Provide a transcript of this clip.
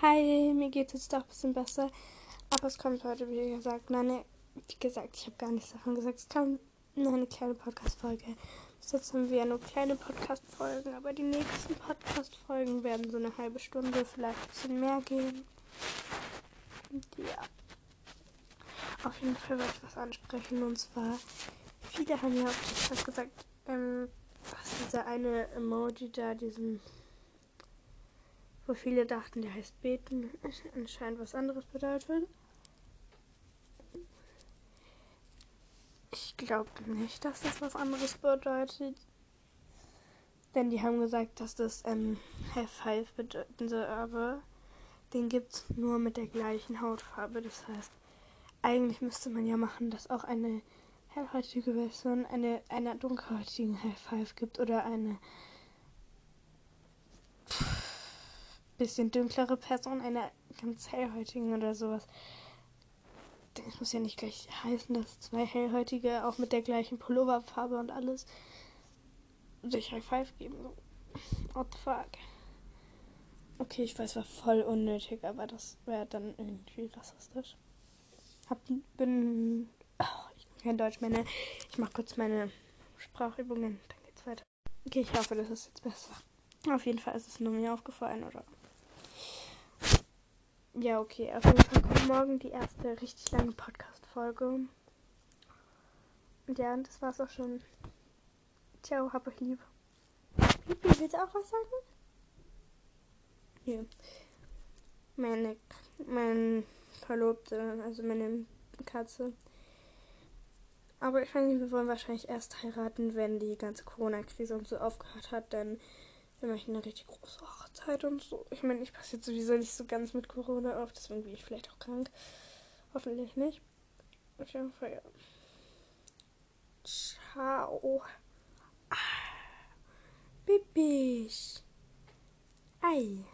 Hi, mir geht es doch ein bisschen besser. Aber es kommt heute, wie gesagt, nein, wie gesagt, ich habe gar nichts davon gesagt. Es kam nur eine kleine Podcast-Folge. Bis jetzt haben wir ja nur kleine Podcast-Folgen, aber die nächsten Podcast-Folgen werden so eine halbe Stunde, vielleicht ein bisschen mehr gehen. Und ja. Auf jeden Fall wollte ich was ansprechen und zwar, viele haben ja TikTok gesagt, ähm, was dieser eine Emoji da, diesen wo viele dachten, der heißt beten, anscheinend was anderes bedeutet. Ich glaube nicht, dass das was anderes bedeutet. Denn die haben gesagt, dass das ähm, High Five bedeuten soll, aber den gibt es nur mit der gleichen Hautfarbe. Das heißt, eigentlich müsste man ja machen, dass auch eine hellhäutige Version eine, einer dunkelhäutigen High Five gibt oder eine bisschen dunklere Person einer ganz hellhäutigen oder sowas. Es muss ja nicht gleich heißen, dass zwei hellhäutige auch mit der gleichen Pulloverfarbe und alles sich High Five geben. What the fuck? Okay, ich weiß, war voll unnötig, aber das wäre dann irgendwie rassistisch. Hab, bin. Oh, ich bin kein Deutsch mehr. Ne? Ich mach kurz meine Sprachübungen, dann geht's weiter. Okay, ich hoffe, das ist jetzt besser. Auf jeden Fall ist es nur mir aufgefallen, oder? Ja, okay. Auf jeden Fall kommt morgen die erste richtig lange Podcast-Folge. Und ja, und das war's auch schon. Ciao, hab euch lieb. Pipi, willst du auch was sagen? Hier. Meine, mein Verlobte, also meine Katze. Aber ich meine, wir wollen wahrscheinlich erst heiraten, wenn die ganze Corona-Krise und so aufgehört hat, denn wir möchten eine richtig große Hochzeit und so. Ich meine, ich passe jetzt sowieso nicht so ganz mit Corona auf, deswegen bin ich vielleicht auch krank. Hoffentlich nicht. Auf jeden Fall, ja. Ciao. Ah. Bibis. Ei.